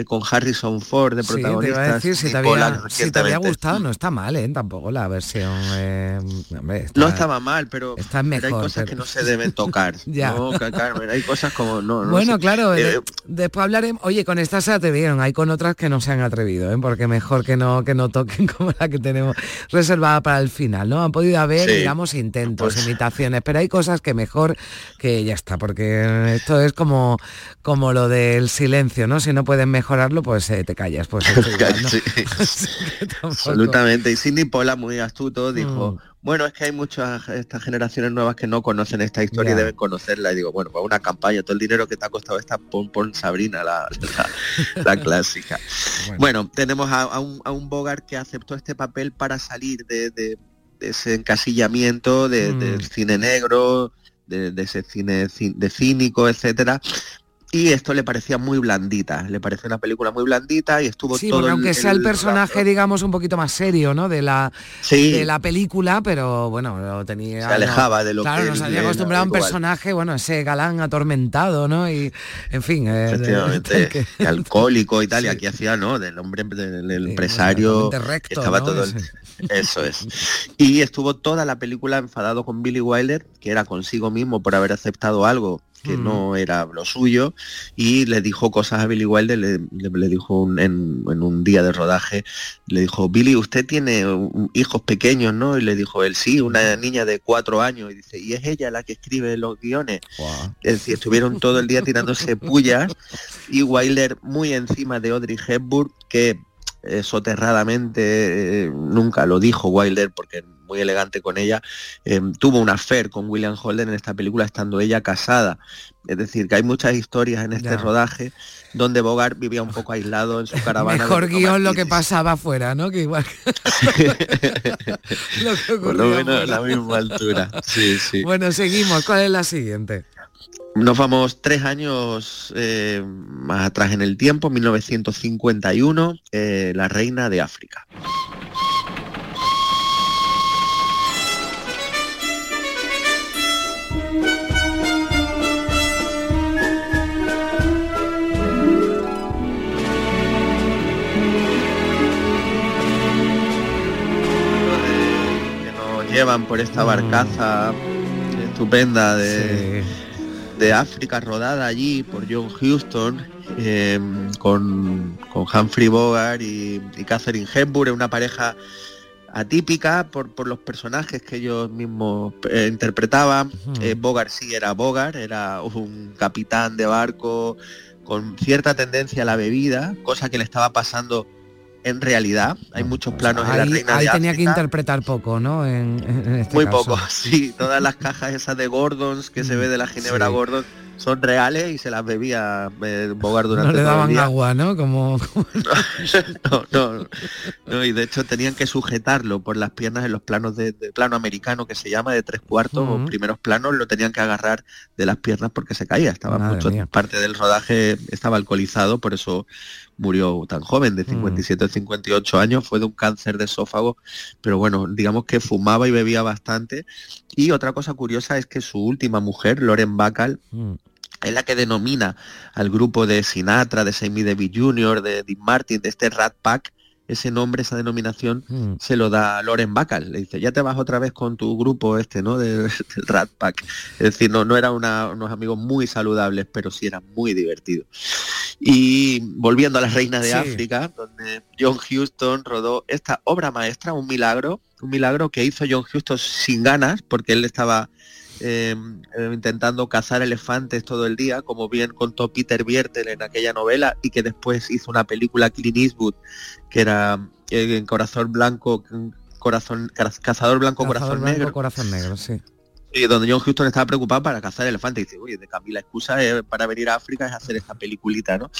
eh, con Harrison Ford de Sí, te protagonista. iba a decir, si te, había, si te había recientemente. gustado, no está mal, ¿eh? Tampoco la versión... eh, hombre, está- No estaba mal, pero, está pero hay mejor, cosas pero- que no se deben tocar. Ya. ¿no? Ca- Carmen? hay cosas como no, no bueno, sé. claro, Eh, de- después hablaremos. Oye, con estas se atrevieron, hay con otras que no se han atrevido, ¿eh? porque mejor que no que no toquen como la que tenemos reservada para el final, ¿no? Han podido haber, Sí. digamos, intentos, Pues- imitaciones, pero hay cosas que mejor que ya está, porque esto es como como lo del silencio, ¿no? Si no puedes mejorarlo, pues eh, te callas, pues esto igual, ¿no? Sí, Absolutamente. Y Sidney Pola, muy astuto, dijo, Mm. bueno, es que hay muchas estas generaciones nuevas que no conocen esta historia y deben conocerla. Y digo, bueno, pues una campaña, todo el dinero que te ha costado esta, pon, pon Sabrina, la, la- la clásica. Bueno, tenemos a, a un, a un Bogart que aceptó este papel para salir de, de- de ese encasillamiento de- Mm. del cine negro, de, de ese cine ci- de cínico, etcétera. Y esto le parecía muy blandita, le parecía una película muy blandita y estuvo Sí, todo porque aunque sea el personaje, digamos, un poquito más serio, ¿no? De la, Sí. de la película, pero bueno, lo tenía. Se alejaba no- de lo claro, que nos él había acostumbrado a un personaje, bueno, ese galán atormentado, ¿no? Y, en fin. eh, efectivamente que- alcohólico y tal y aquí hacía no del hombre del empresario completamente recto, estaba ¿no? todo el- eso es y estuvo toda la película enfadado con Billy Wilder que era consigo mismo por haber aceptado algo que Mm. no era lo suyo y le dijo cosas a Billy Wilder le, le- le dijo un- en, en un día de rodaje le dijo Billy usted tiene hijos pequeños no y le dijo él sí una niña de cuatro años y dice y es ella la que escribe los guiones es decir, estuvieron todo el día tirándose pullas y Wilder muy encima de Audrey Hepburn, que eh, soterradamente eh, nunca lo dijo Wilder porque muy elegante con ella, eh, tuvo un affair con William Holden en esta película estando ella casada. Es decir, que hay muchas historias en este Ya. rodaje donde Bogart vivía un poco aislado en su caravana. Mejor guion lo que pasaba afuera, ¿no? Que igual lo que Por lo menos a fuera. la misma altura. Sí, sí. Bueno, seguimos. ¿Cuál es la siguiente? Nos vamos tres años eh, más atrás en el tiempo, 1951, eh, La Reina de África. Llevan por esta barcaza estupenda de, de África rodada allí por John Huston eh, con, con Humphrey Bogart y, y Catherine Hepburn, una pareja atípica por, por los personajes que ellos mismos eh, interpretaban. Eh, Bogart sí era Bogart, era un capitán de barco con cierta tendencia a la bebida, cosa que le estaba pasando en realidad. Hay muchos planos en la Ahí, reina ahí de tenía que interpretar poco, ¿no? En, en este Muy caso. poco, sí. Todas las cajas esas de Gordons que se ve de la Ginebra Sí. Gordon son reales y se las bebía eh, Bogart durante No le todo el daban día. agua, ¿no? Como, no, no, no, y de hecho tenían que sujetarlo por las piernas en los planos de, de plano americano que se llama de tres cuartos o primeros planos, lo tenían que agarrar de las piernas porque se caía. Estaba Madre mucho, mía. parte del rodaje estaba alcoholizado, por eso murió tan joven, Mm. de 57 o 58 años, fue de un cáncer de esófago, pero bueno, digamos que fumaba y bebía bastante. Y otra cosa curiosa es que su última mujer, Lauren Bacall, Mm. Es la que denomina al grupo de Sinatra, de Sammy Davis Jr., de Dean Martin, de este Rat Pack, ese nombre, esa denominación, Mm. se lo da Loren Bacall. Le dice, ya te vas otra vez con tu grupo este, ¿no? De- del Rat Pack. Es decir, no, no eran unos amigos muy saludables, pero sí eran muy divertidos. Y volviendo a las reinas de Sí. África, donde John Huston rodó esta obra maestra, un milagro, un milagro que hizo John Huston sin ganas, porque él estaba eh, eh, intentando cazar elefantes todo el día, como bien contó Peter Biertel en aquella novela, y que después hizo una película Clint Eastwood, que era eh, Corazón Blanco, corazón Cazador Blanco, Cazador Corazón blanco, Negro, corazón negro, sí. y donde John Huston estaba preocupado para cazar elefantes. Y dice, oye, de Camila excusa eh, para venir a África es hacer esta peliculita, ¿no?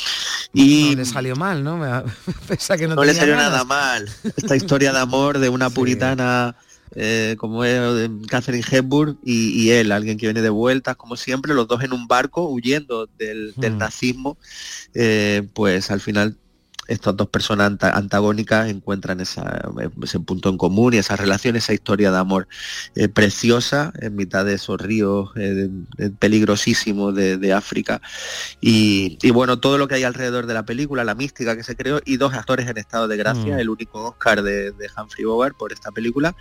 Y No le salió mal, ¿no? Pese a que no, no le salió ganas. nada mal. Esta historia de amor de una puritana eh, como es eh, Catherine Hepburn y, y él, alguien que viene de vueltas, como siempre, los dos en un barco huyendo del, del Mm. nazismo, eh, pues al final estas dos personas anta- antagónicas encuentran esa, ese punto en común y esa relación, esa historia de amor eh, preciosa en mitad de esos ríos eh, peligrosísimos de, de África. Y, y bueno, todo lo que hay alrededor de la película, la mística que se creó y dos actores en estado de gracia, Mm. el único Oscar de, de Humphrey Bogart por esta película.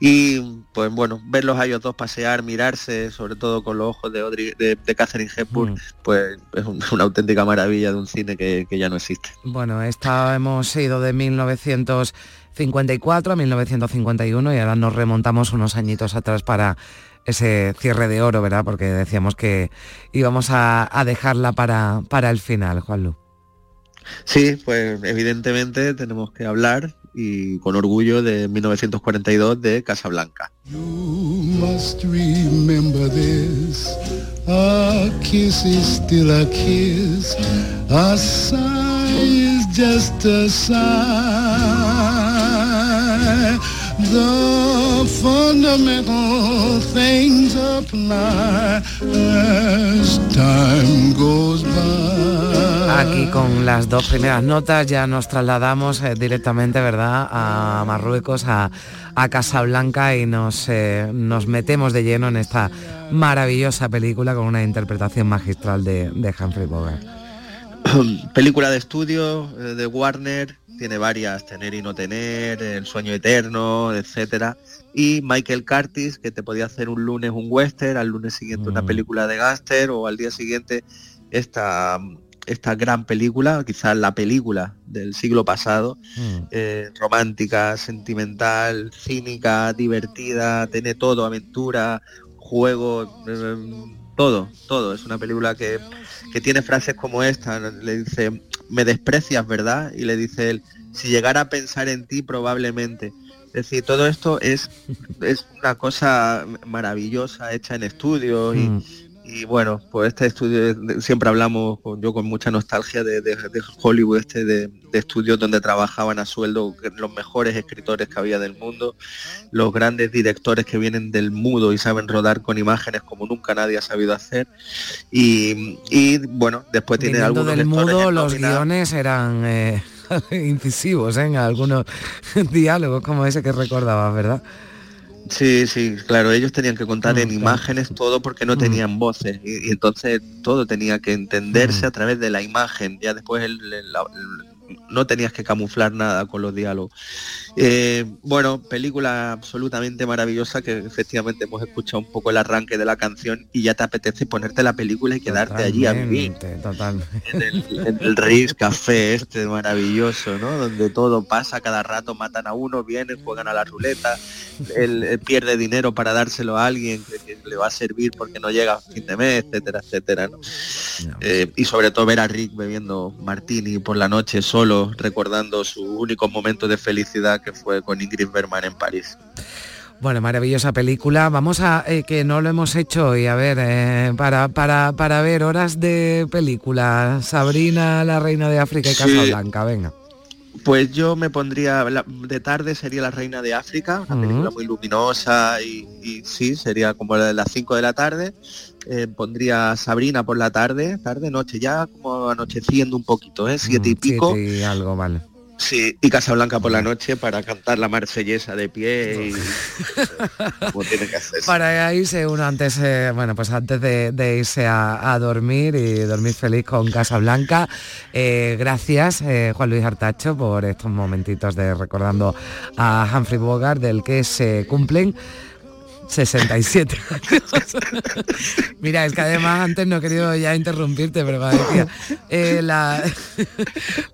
Y pues bueno, verlos a ellos dos pasear, mirarse, sobre todo con los ojos de, Audrey, de, de Catherine Hepburn, Mm. pues es un- una auténtica maravilla de un cine que, que ya no existe. Bueno, esta hemos ido de 1954 a 1951 y ahora nos remontamos unos añitos atrás para ese cierre de oro, ¿verdad? Porque decíamos que íbamos a, a dejarla para, para el final, Juanlu. Sí, pues evidentemente tenemos que hablar y con orgullo de 1942 de Casablanca. Aquí con las dos primeras notas ya nos trasladamos eh, directamente, ¿verdad?, a Marruecos, a, a Casablanca y nos, eh, nos metemos de lleno en esta maravillosa película con una interpretación magistral de, de Humphrey Bogart. película de estudio eh, de Warner, tiene varias, Tener y no tener, El sueño eterno, etcétera. Y Michael Curtis, que te podía hacer un lunes un western, al lunes siguiente una película de Gaster o al día siguiente esta, esta gran película, quizás la película del siglo pasado, eh, romántica, sentimental, cínica, divertida, tiene todo, aventura, juego, eh, todo, todo. Es una película que, que tiene frases como esta, le dice, me desprecias, ¿verdad? Y le dice él, si llegara a pensar en ti, probablemente. Es decir, todo esto es, es una cosa maravillosa, hecha en estudio y, Mm. Y bueno, pues este estudio, siempre hablamos con- yo con mucha nostalgia de, de- de Hollywood, este de, de estudios donde trabajaban a sueldo los mejores escritores que había del mundo, los grandes directores que vienen del mudo y saben rodar con imágenes como nunca nadie ha sabido hacer. Y, y, bueno, después tiene algunos del mudo, los guiones eran eh, incisivos ¿eh? en algunos diálogos como ese que recordabas, ¿verdad? Sí, sí, claro, ellos tenían que contar en claro. imágenes todo porque no tenían voces y, y entonces todo tenía que entenderse a través de la imagen, ya después el- el- la- el- no tenías que camuflar nada con los diálogos. Eh, bueno, película absolutamente maravillosa que efectivamente hemos escuchado un poco el arranque de la canción y ya te apetece ponerte la película y quedarte allí a vivir Totalmente, total. en el, en el Ritz Café este maravilloso, ¿no? Donde todo pasa, cada rato matan a uno, vienen, juegan a la ruleta, él, él pierde dinero para dárselo a alguien que, que le va a servir porque no llega a fin de mes, etcétera, etcétera, ¿no? Eh, y sobre todo ver a Rick bebiendo martini por la noche solo, recordando su único momento de felicidad que fue con Ingrid Bergman en París. Bueno, maravillosa película. Vamos a, eh, que no lo hemos hecho hoy, a ver, eh, para, para, para ver horas de película. Sabrina, la reina de África y Sí. Casablanca, venga. Pues yo me pondría, la- de tarde sería La Reina de África, una película muy luminosa y, y sí, sería como la de las 5 de la tarde. Eh, pondría Sabrina por la tarde, tarde, noche, ya como anocheciendo un poquito, ¿eh? Siete y pico. Mm, Siete y algo, vale. Sí, y Casablanca por la noche para cantar la marsellesa de pie y como tiene que hacer. Para irse uno antes, eh, bueno, pues antes de, de irse a, a dormir y dormir feliz con Casa Blanca. Eh, gracias, eh, Juan Luis Artacho, por estos momentitos de recordando a Humphrey Bogart, del que se cumplen 67 años. Mira, es que además antes no he querido ya interrumpirte, pero decía, eh, la-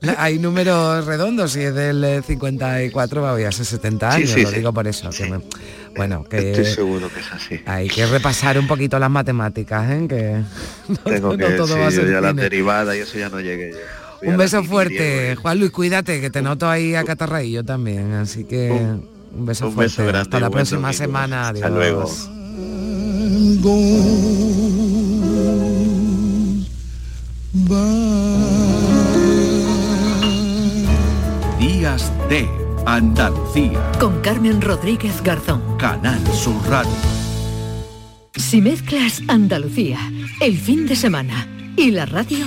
la- hay números redondos y es del eh, 54 va voy a ser 70 Sí, años, sí, lo sí. digo por eso. que me- bueno, que Estoy seguro que es así. hay que repasar un poquito las matemáticas, ¿eh? que no, Tengo no que, todo sí, va a yo ser ya la derivada y eso ya no llegué yo. A Un beso fuerte, Juan Luis, cuídate, que te noto ahí acatarraillo también, así que un, beso un fuerte. beso grande, Hasta la próxima domingo. semana. Hasta adiós. luego. Días de Andalucía. Con Carmen Rodríguez Garzón. Canal Sur Radio. Si mezclas Andalucía, el fin de semana y la radio,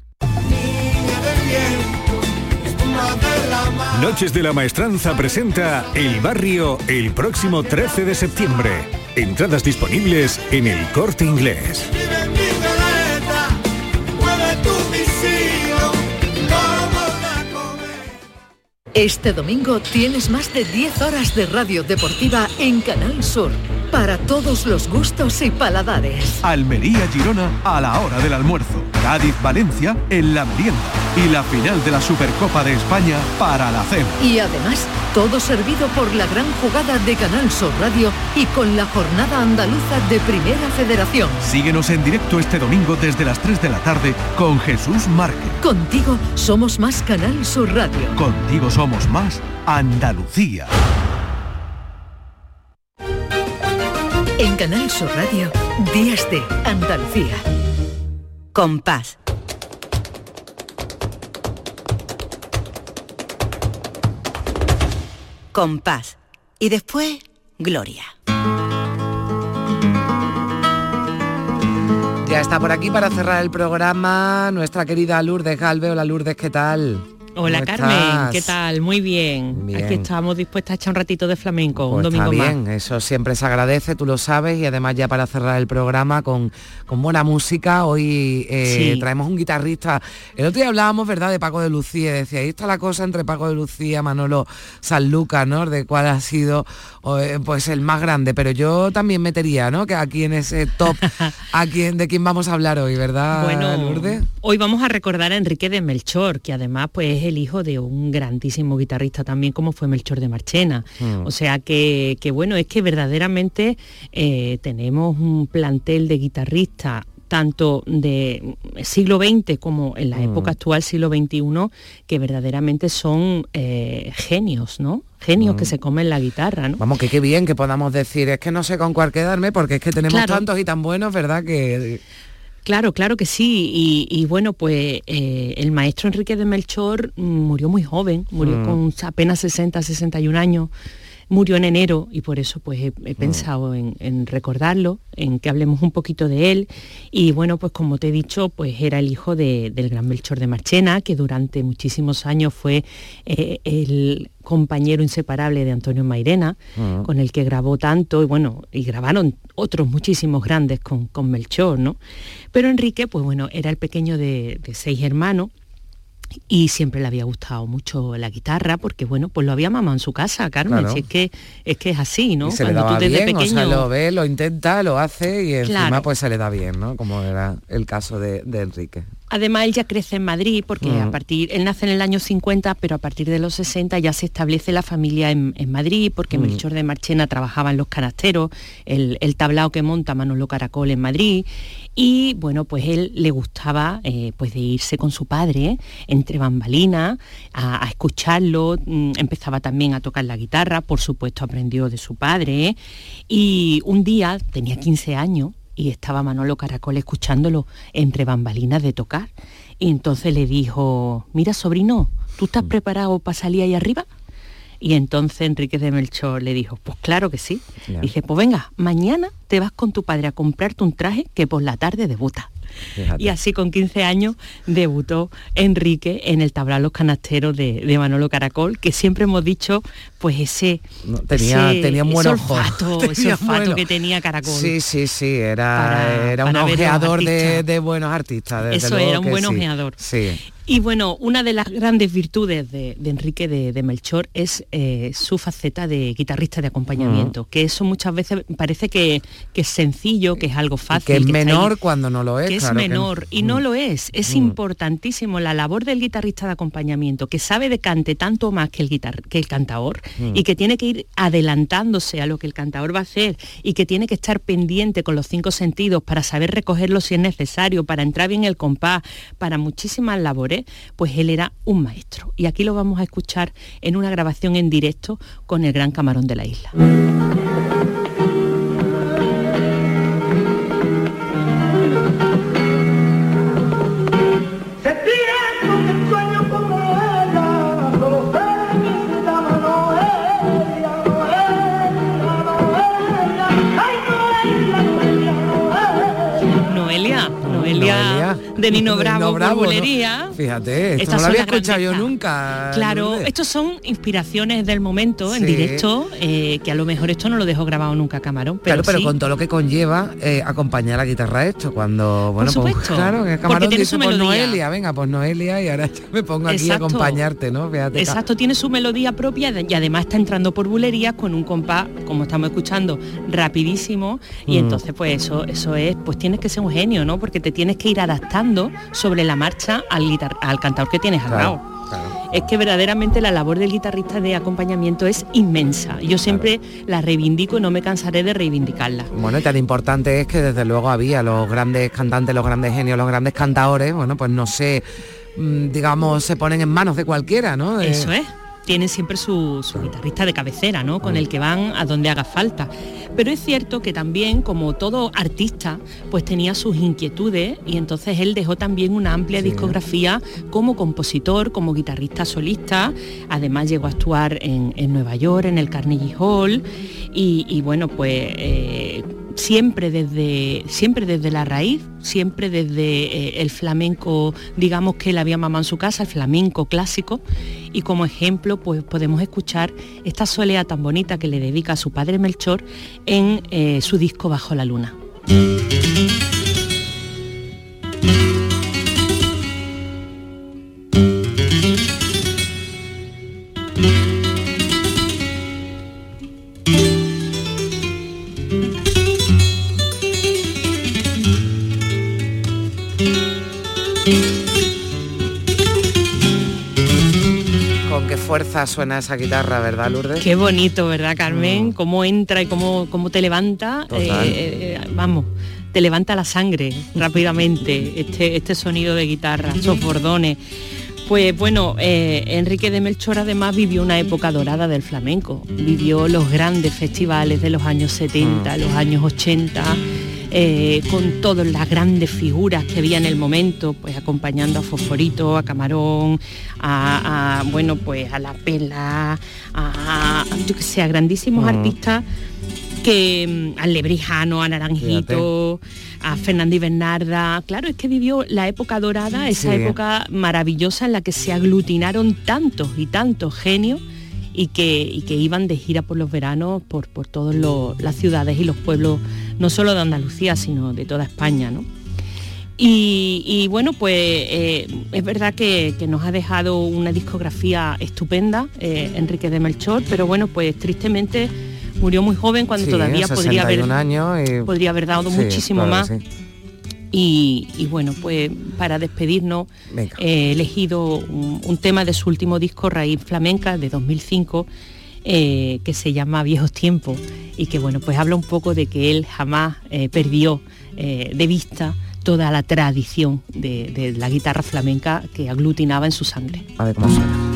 Noches de la Maestranza presenta El Barrio el próximo 13 de septiembre. Entradas disponibles en el corte inglés. Este domingo tienes más de 10 horas de radio deportiva en Canal Sur para todos los gustos y paladares. Almería Girona a la hora del almuerzo. Cádiz Valencia en la merienda. Y la final de la Supercopa de España para la cena. Y además, todo servido por la gran jugada de Canal Sur Radio y con la jornada andaluza de Primera Federación. Síguenos en directo este domingo desde las 3 de la tarde con Jesús Márquez. Contigo somos más Canal Sur Radio. Contigo somos más Andalucía. En Canal Sur Radio, Días de Andalucía. Compás. Compás. Y después, Gloria. Ya está por aquí para cerrar el programa nuestra querida Lourdes Galve. Hola Lourdes, ¿qué tal? Hola ¿Cómo Carmen, estás? ¿qué tal? Muy bien. Bien. Aquí estamos dispuestas a echar un ratito de flamenco, un Pues está domingo bien, más. eso siempre se agradece, tú lo sabes, y además ya para cerrar el programa con, con buena música, hoy eh, Sí. traemos un guitarrista. El otro día hablábamos, ¿verdad?, de Paco de Lucía, decía, ahí está la cosa entre Paco de Lucía, Manolo Sanlúcar, ¿no?, de cuál ha sido eh, pues el más grande, pero yo también metería, ¿no?, que aquí en ese top, a quién, de quién vamos a hablar hoy, ¿verdad, Bueno, Lourdes? hoy vamos a recordar a Enrique de Melchor, que además pues es el hijo de un grandísimo guitarrista también como fue Melchor de Marchena. Mm. O sea que, que bueno, es que verdaderamente eh, tenemos un plantel de guitarristas tanto de siglo XX como en la Mm. época actual, siglo XXI, que verdaderamente son eh, genios, ¿no? Genios Mm. que se comen la guitarra, ¿no? Vamos, que qué bien que podamos decir, es que no sé con cuál quedarme, porque es que tenemos Claro. tantos y tan buenos, ¿verdad?, que... Claro, claro que sí. Y, y bueno, pues eh, el maestro Enrique de Melchor murió muy joven, murió Mm. con apenas 60, 61 años. Murió en enero y por eso pues he, he pensado en, en recordarlo, en que hablemos un poquito de él. Y bueno, pues como te he dicho, pues era el hijo de- del gran Melchor de Marchena, que durante muchísimos años fue eh, el compañero inseparable de Antonio Mairena, Mm. con el que grabó tanto, y bueno, y grabaron otros muchísimos grandes con, con Melchor, ¿no? Pero Enrique, pues bueno, era el pequeño de, de seis hermanos y siempre le había gustado mucho la guitarra porque bueno pues lo había mamado en su casa Carmen Claro. si es que es que es así no Y se le Cuando daba tú desde bien, o sea, pequeño lo ve, lo intenta, lo hace y encima Claro. pues se le da bien, ¿no? Como era el caso de, de Enrique. Además, él ya crece en Madrid porque Mm. a partir, él nace en el año 50, pero a partir de los 60 ya se establece la familia en, en Madrid porque Mm. Melchor de Marchena trabajaba en los canasteros, el, el tablao que monta Manolo Caracol en Madrid. Y bueno, pues él le gustaba eh, pues de irse con su padre entre bambalinas a, a escucharlo, mm, empezaba también a tocar la guitarra, por supuesto aprendió de su padre. Y un día, tenía 15 años, y estaba Manolo Caracol escuchándolo entre bambalinas de tocar. Y entonces le dijo, mira sobrino, ¿tú estás preparado para salir ahí arriba? Y entonces Enrique de Melchor le dijo, pues claro que sí. Ya. Dice, pues venga, mañana te vas con tu padre a comprarte un traje que por la tarde debuta. Fíjate. Y así con 15 años debutó Enrique en el tablao Los Canasteros de, de Manolo Caracol, que siempre hemos dicho, pues ese, tenía- ese- tenía buen ese olfato, ese Tenía olfato bueno. que tenía Caracol. Sí, sí, sí, era, Para- era un para ojeador de, de buenos artistas. Eso luego era un buen sí. ojeador. Sí. Y bueno, una de las grandes virtudes de, de Enrique de, de Melchor es eh, su faceta de guitarrista de acompañamiento, que eso muchas veces parece que, que es sencillo, que es algo fácil. que es ahí, menor cuando no lo es. que es menor y no lo es. Es Mm. importantísimo la labor del guitarrista de acompañamiento, que sabe de cante tanto más que el, guitar que el cantador Mm. y que tiene que ir adelantándose a lo que el cantador va a hacer y que tiene que estar pendiente con los cinco sentidos para saber recogerlo si es necesario, para entrar bien el compás, para muchísimas labores, pues él era un maestro. Y aquí lo vamos a escuchar en una grabación en directo con el gran camarón de la isla. Noelia, Noelia, De Nino Bravo, por ¿no? bulería. Fíjate, esto Estas no lo había escuchado yo nunca. Claro, Lourdes. estos son inspiraciones del momento en directo, eh, que a lo mejor esto no lo dejó grabado nunca Camarón, pero, Claro, pero sí. con todo lo que conlleva eh, acompañar la guitarra a esto, cuando, bueno, pues supuesto, claro, que Camarón tiene dice, su pues melodía". Noelia, venga, pues Noelia, y ahora me pongo aquí Exacto. a acompañarte, ¿no? Fíjate, Exacto, tiene su melodía propia y además está entrando por bulerías con un compás, como estamos escuchando, rapidísimo y Mm. entonces pues eso, eso es, pues tienes que ser un genio, ¿no? Porque te tienes que ir adaptando sobre la marcha al, guitar- al cantador que tienes al Claro, lado. Es que verdaderamente la labor del guitarrista de acompañamiento es inmensa. Yo siempre la reivindico y no me cansaré de reivindicarla. Bueno, y tan importante es que desde luego había los grandes cantantes, los grandes genios, los grandes cantadores, bueno, pues no sé, mm, digamos, se ponen en manos de cualquiera, ¿no? De- Eso es. Tienen siempre su, su guitarrista de cabecera, ¿no? Con el que van a donde haga falta. Pero es cierto que también, como todo artista, pues tenía sus inquietudes y entonces él dejó también una amplia discografía como compositor, como guitarrista solista. Además llegó a actuar en, en Nueva York, en el Carnegie Hall. Y, y bueno, pues eh, siempre desde siempre desde la raíz, siempre desde eh, el flamenco, digamos que él había mamado en su casa, el flamenco clásico, y como ejemplo pues podemos escuchar esta soleá tan bonita que le dedica a su padre Melchor en eh, su disco Bajo la Luna. Fuerza suena esa guitarra, ¿verdad, Lourdes? Qué bonito, ¿verdad, Carmen? Cómo entra y cómo, cómo te levanta. Total. eh, eh, vamos, te levanta la sangre rápidamente este, este sonido de guitarra, esos bordones. Pues bueno, eh, Enrique de Melchor además vivió una época dorada del flamenco. Vivió los grandes festivales de los años 70, los años 80, eh, con todas las grandes figuras que había en el momento, pues acompañando a Fosforito, a Camarón, a, a, bueno, pues a La Pela, a, a, yo que sé, a grandísimos artistas que mm, al Lebrijano, a Naranjito, a Fernando y Bernarda. Claro, es que vivió la época dorada, esa Sí. época maravillosa en la que se aglutinaron tantos y tantos genios y que, y que iban de gira por los veranos por, por todas las ciudades y los pueblos, no solo de Andalucía, sino de toda España. ¿no? Y, y bueno, pues eh, es verdad que, que nos ha dejado una discografía estupenda, eh, Enrique de Melchor, pero bueno, pues tristemente murió muy joven cuando Sí, todavía podría haber, 61 años y- podría haber dado Sí, muchísimo claro más. sí. Y, y bueno, pues para despedirnos he elegido un, un tema de su último disco, Raíz Flamenca, de 2005, eh, que se llama Viejos Tiempos y que bueno, pues habla un poco de que él jamás eh, perdió eh, de vista toda la tradición de, de la guitarra flamenca que aglutinaba en su sangre. A ver cómo suena.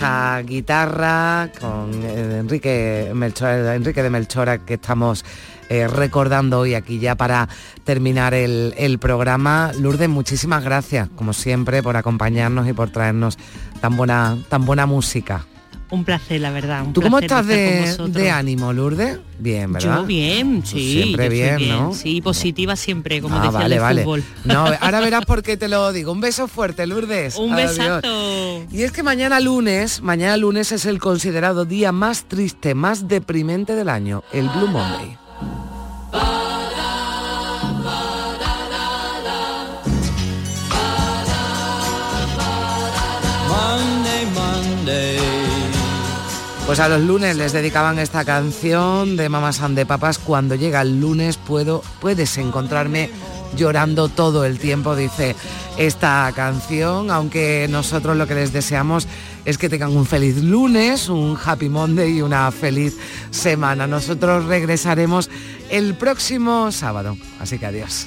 Esa guitarra con eh, Enrique Melchor, Enrique de Melchora que estamos eh, recordando hoy aquí ya para terminar el, el programa. Lourdes, muchísimas gracias, como siempre, por acompañarnos y por traernos tan buena, tan buena música. Un placer, la verdad. un ¿Tú cómo estás de, ánimo, Lourdes? Bien, ¿verdad? Yo bien, Pues sí. siempre yo estoy bien, ¿no? Sí, positiva siempre, como Ah, decía vale, el vale. fútbol. No, ahora verás por qué te lo digo. Un beso fuerte, Lourdes. Un Adiós. besazo. Y es que mañana lunes, mañana lunes es el considerado día más triste, más deprimente del año, el Blue. Monday, Pues a los lunes les dedicaban esta canción de Mamás and de Papas. Cuando llega el lunes puedo, puedes encontrarme llorando todo el tiempo, dice esta canción, aunque nosotros lo que les deseamos es que tengan un feliz lunes, un happy Monday y una feliz semana. Nosotros regresaremos el próximo sábado, así que adiós.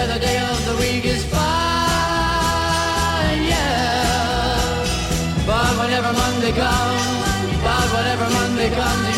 of whenever Monday comes, about whatever Monday comes.